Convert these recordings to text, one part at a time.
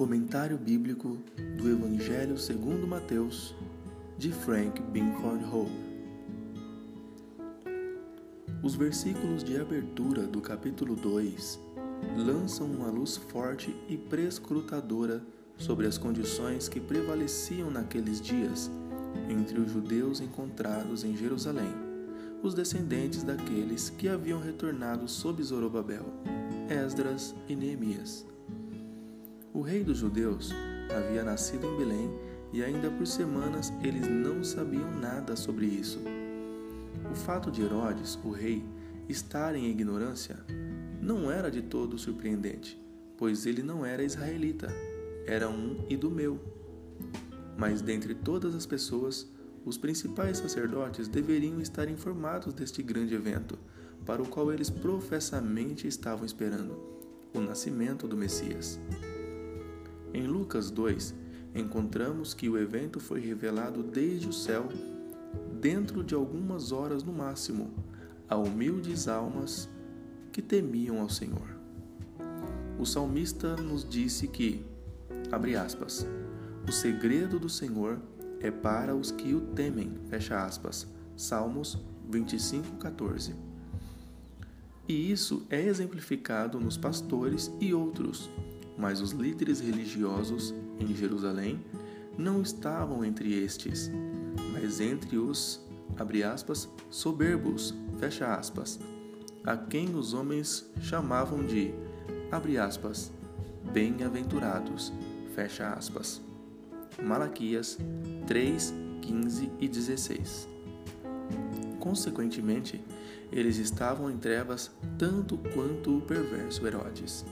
Comentário Bíblico do Evangelho segundo Mateus, de Frank Binford Hall. Os versículos de abertura do capítulo 2 lançam uma luz forte e prescrutadora sobre as condições que prevaleciam naqueles dias entre os judeus encontrados em Jerusalém, os descendentes daqueles que haviam retornado sob Zorobabel, Esdras e Neemias o rei dos judeus havia nascido em Belém e ainda por semanas eles não sabiam nada sobre isso. O fato de Herodes, o rei, estar em ignorância não era de todo surpreendente, pois ele não era israelita, era um idumeu. Mas dentre todas as pessoas, os principais sacerdotes deveriam estar informados deste grande evento, para o qual eles professamente estavam esperando o nascimento do Messias. Em Lucas 2, encontramos que o evento foi revelado desde o céu, dentro de algumas horas no máximo, a humildes almas que temiam ao Senhor. O salmista nos disse que, abre aspas, o segredo do Senhor é para os que o temem, fecha aspas. Salmos 25, 14. E isso é exemplificado nos pastores e outros mas os líderes religiosos em Jerusalém não estavam entre estes, mas entre os, abre aspas, soberbos, fecha aspas, a quem os homens chamavam de, abre aspas, bem-aventurados, fecha aspas. Malaquias 3, 15 e 16. Consequentemente, eles estavam em trevas tanto quanto o perverso Herodes.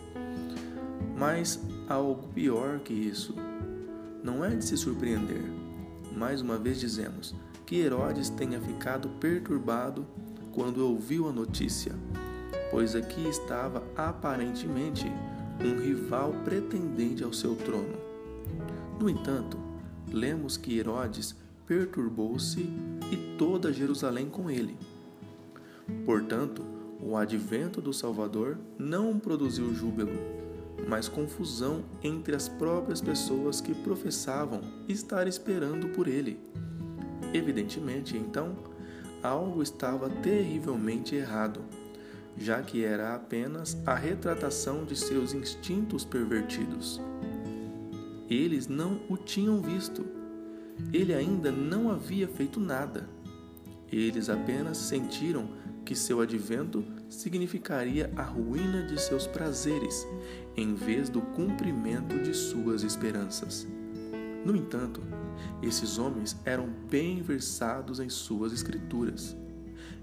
Mas há algo pior que isso. Não é de se surpreender. Mais uma vez dizemos que Herodes tenha ficado perturbado quando ouviu a notícia, pois aqui estava aparentemente um rival pretendente ao seu trono. No entanto, lemos que Herodes perturbou-se e toda Jerusalém com ele. Portanto, o advento do Salvador não produziu júbilo, mas confusão entre as próprias pessoas que professavam estar esperando por ele. Evidentemente, então, algo estava terrivelmente errado, já que era apenas a retratação de seus instintos pervertidos. Eles não o tinham visto. Ele ainda não havia feito nada. Eles apenas sentiram que seu advento significaria a ruína de seus prazeres, em vez do cumprimento de suas esperanças. No entanto, esses homens eram bem versados em suas escrituras.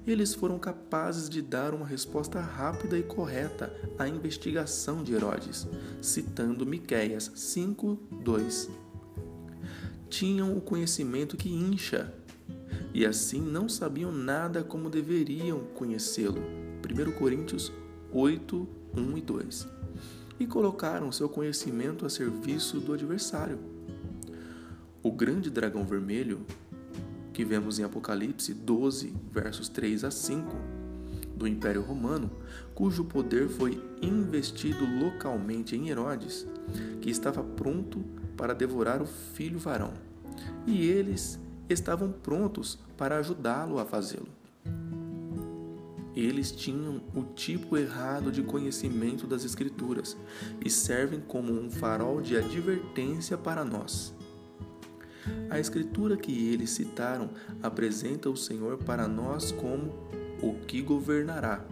Eles foram capazes de dar uma resposta rápida e correta à investigação de Herodes, citando Miqueias 5:2. Tinham o conhecimento que incha e assim não sabiam nada como deveriam conhecê-lo. 1 Coríntios 8, 1 e 2. E colocaram seu conhecimento a serviço do adversário. O grande dragão vermelho, que vemos em Apocalipse 12, versos 3 a 5, do Império Romano, cujo poder foi investido localmente em Herodes, que estava pronto para devorar o filho varão. E eles estavam prontos para ajudá-lo a fazê-lo. Eles tinham o tipo errado de conhecimento das Escrituras e servem como um farol de advertência para nós. A Escritura que eles citaram apresenta o Senhor para nós como o que governará.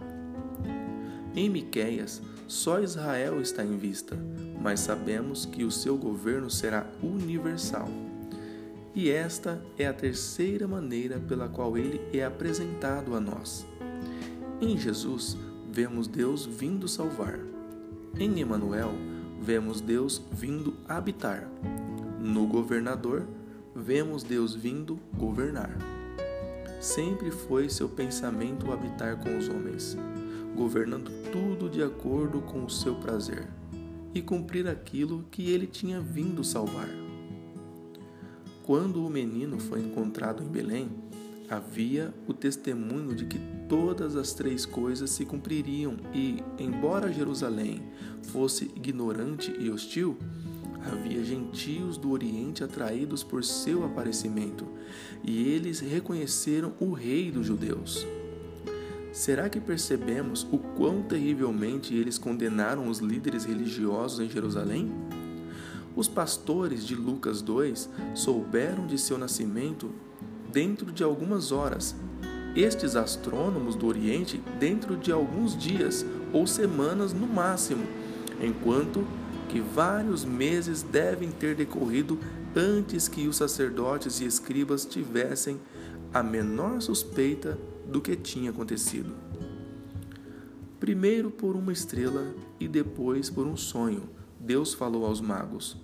Em Miqueias, só Israel está em vista, mas sabemos que o seu governo será universal. E esta é a terceira maneira pela qual ele é apresentado a nós. Em Jesus, vemos Deus vindo salvar. Em Emanuel, vemos Deus vindo habitar. No governador, vemos Deus vindo governar. Sempre foi seu pensamento habitar com os homens, governando tudo de acordo com o seu prazer e cumprir aquilo que ele tinha vindo salvar. Quando o menino foi encontrado em Belém, havia o testemunho de que todas as três coisas se cumpririam e, embora Jerusalém fosse ignorante e hostil, havia gentios do Oriente atraídos por seu aparecimento, e eles reconheceram o Rei dos Judeus. Será que percebemos o quão terrivelmente eles condenaram os líderes religiosos em Jerusalém? Os pastores de Lucas 2 souberam de seu nascimento dentro de algumas horas. Estes astrônomos do Oriente, dentro de alguns dias ou semanas no máximo, enquanto que vários meses devem ter decorrido antes que os sacerdotes e escribas tivessem a menor suspeita do que tinha acontecido. Primeiro por uma estrela e depois por um sonho, Deus falou aos magos.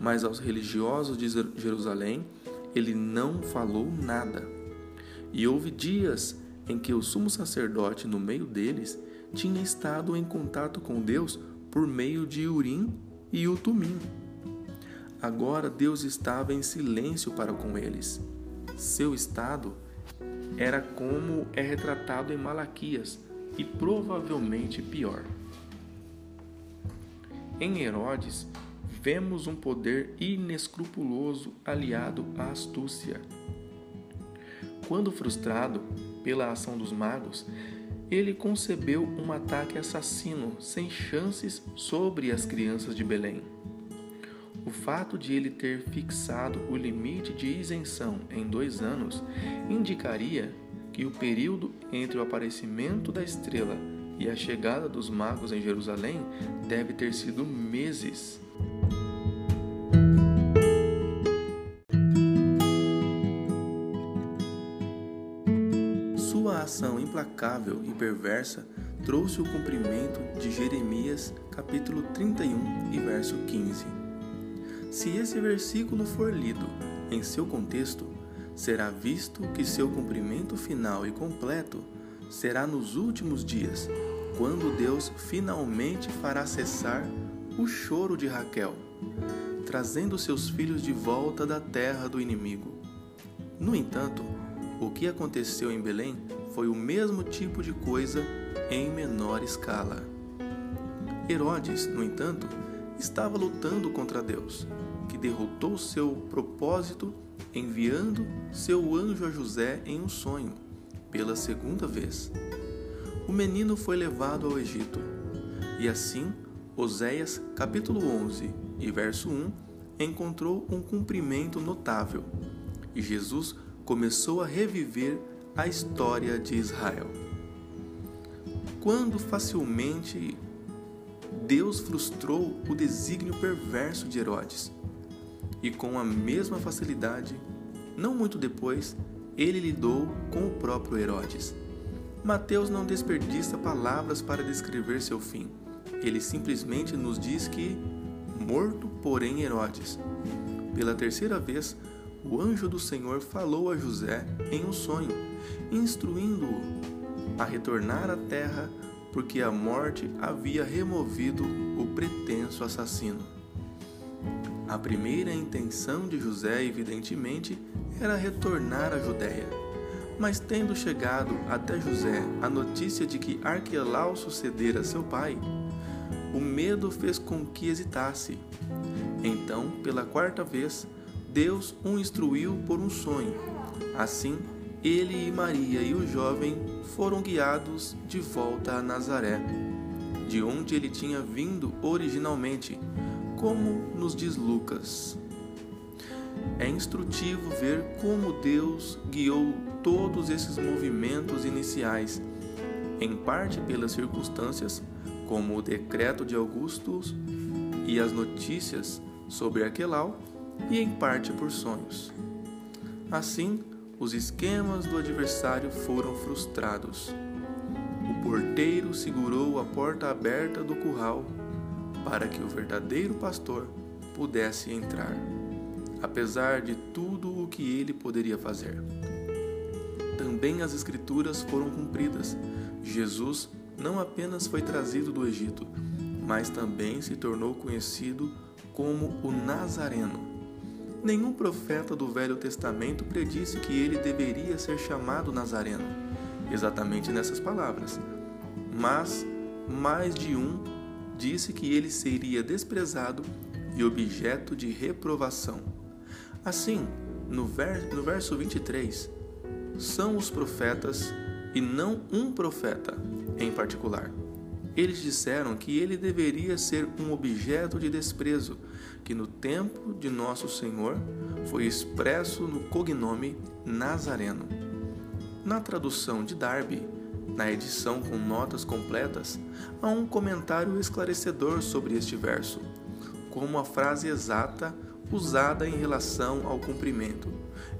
Mas aos religiosos de Jerusalém, ele não falou nada. E houve dias em que o sumo sacerdote, no meio deles, tinha estado em contato com Deus por meio de Urim e Utumim. Agora Deus estava em silêncio para com eles. Seu estado era como é retratado em Malaquias e provavelmente pior. Em Herodes, vemos um poder inescrupuloso aliado à astúcia. Quando frustrado pela ação dos magos, ele concebeu um ataque assassino sem chances sobre as crianças de Belém. O fato de ele ter fixado o limite de isenção em dois anos indicaria que o período entre o aparecimento da estrela e a chegada dos magos em Jerusalém deve ter sido meses. Implacável e perversa trouxe o cumprimento de Jeremias capítulo 31 e verso 15. Se esse versículo for lido em seu contexto, será visto que seu cumprimento final e completo será nos últimos dias, quando Deus finalmente fará cessar o choro de Raquel, trazendo seus filhos de volta da terra do inimigo. No entanto, o que aconteceu em Belém foi o mesmo tipo de coisa em menor escala. Herodes, no entanto, estava lutando contra Deus, que derrotou seu propósito enviando seu anjo a José em um sonho, pela segunda vez. O menino foi levado ao Egito. E assim, Oséias, capítulo 11 e verso 1, encontrou um cumprimento notável. E Jesus começou a reviver a história de Israel. Quando facilmente Deus frustrou o desígnio perverso de Herodes. E com a mesma facilidade, não muito depois, ele lidou com o próprio Herodes. Mateus não desperdiça palavras para descrever seu fim. Ele simplesmente nos diz que, morto, porém, Herodes. Pela terceira vez, o anjo do Senhor falou a José em um sonho, instruindo-o a retornar à terra porque a morte havia removido o pretenso assassino. A primeira intenção de José, evidentemente, era retornar à Judéia. Mas tendo chegado até José a notícia de que Arquelau sucedera seu pai, o medo fez com que hesitasse. Então, pela quarta vez, Deus o instruiu por um sonho. Assim, ele e Maria e o jovem foram guiados de volta a Nazaré, de onde ele tinha vindo originalmente, como nos diz Lucas. É instrutivo ver como Deus guiou todos esses movimentos iniciais, em parte pelas circunstâncias, como o decreto de Augustus e as notícias sobre Arquelau, e em parte por sonhos. Assim, os esquemas do adversário foram frustrados. O porteiro segurou a porta aberta do curral para que o verdadeiro pastor pudesse entrar, apesar de tudo o que ele poderia fazer. Também as Escrituras foram cumpridas. Jesus não apenas foi trazido do Egito, mas também se tornou conhecido como o Nazareno Nenhum profeta do Velho Testamento predisse que ele deveria ser chamado Nazareno, exatamente nessas palavras. Mas mais de um disse que ele seria desprezado e objeto de reprovação. Assim, no, ver, no verso 23, são os profetas e não um profeta em particular. Eles disseram que ele deveria ser um objeto de desprezo, que no tempo de nosso Senhor foi expresso no cognome Nazareno. Na tradução de Darby, na edição com notas completas, há um comentário esclarecedor sobre este verso, como a frase exata usada em relação ao cumprimento,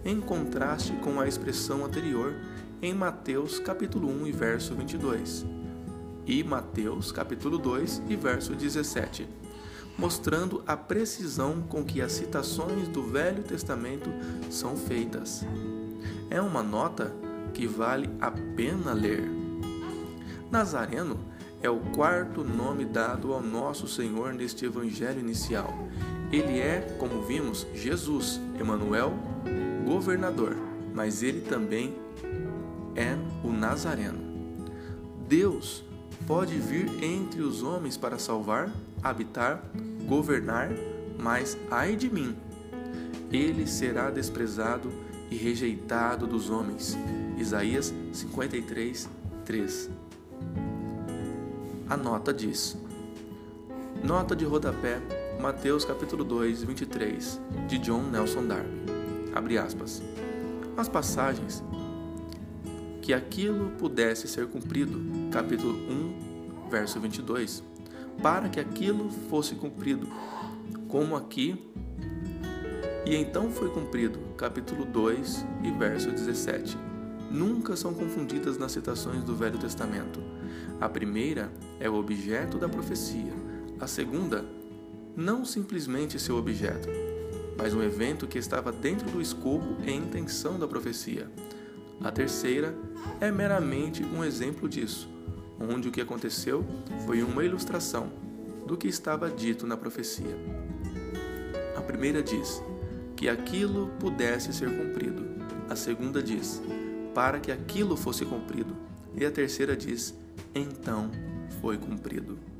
em contraste com a expressão anterior em Mateus capítulo 1 e verso 22 e Mateus capítulo 2 e verso 17, mostrando a precisão com que as citações do Velho Testamento são feitas. É uma nota que vale a pena ler. Nazareno é o quarto nome dado ao nosso Senhor neste evangelho inicial. Ele é, como vimos, Jesus, Emanuel, governador, mas ele também é o Nazareno. Deus pode vir entre os homens para salvar, habitar, governar, mas ai de mim, ele será desprezado e rejeitado dos homens. Isaías 53, 3. A nota diz: Nota de rodapé, Mateus capítulo 2, 23, de John Nelson Darby. Abre aspas. As passagens que aquilo pudesse ser cumprido, capítulo 1, verso 22, para que aquilo fosse cumprido, como aqui, e então foi cumprido, capítulo 2 e verso 17. Nunca são confundidas nas citações do Velho Testamento. A primeira é o objeto da profecia, a segunda, não simplesmente seu objeto, mas um evento que estava dentro do escopo e intenção da profecia. A terceira é meramente um exemplo disso, onde o que aconteceu foi uma ilustração do que estava dito na profecia. A primeira diz que aquilo pudesse ser cumprido. A segunda diz para que aquilo fosse cumprido. E a terceira diz então foi cumprido.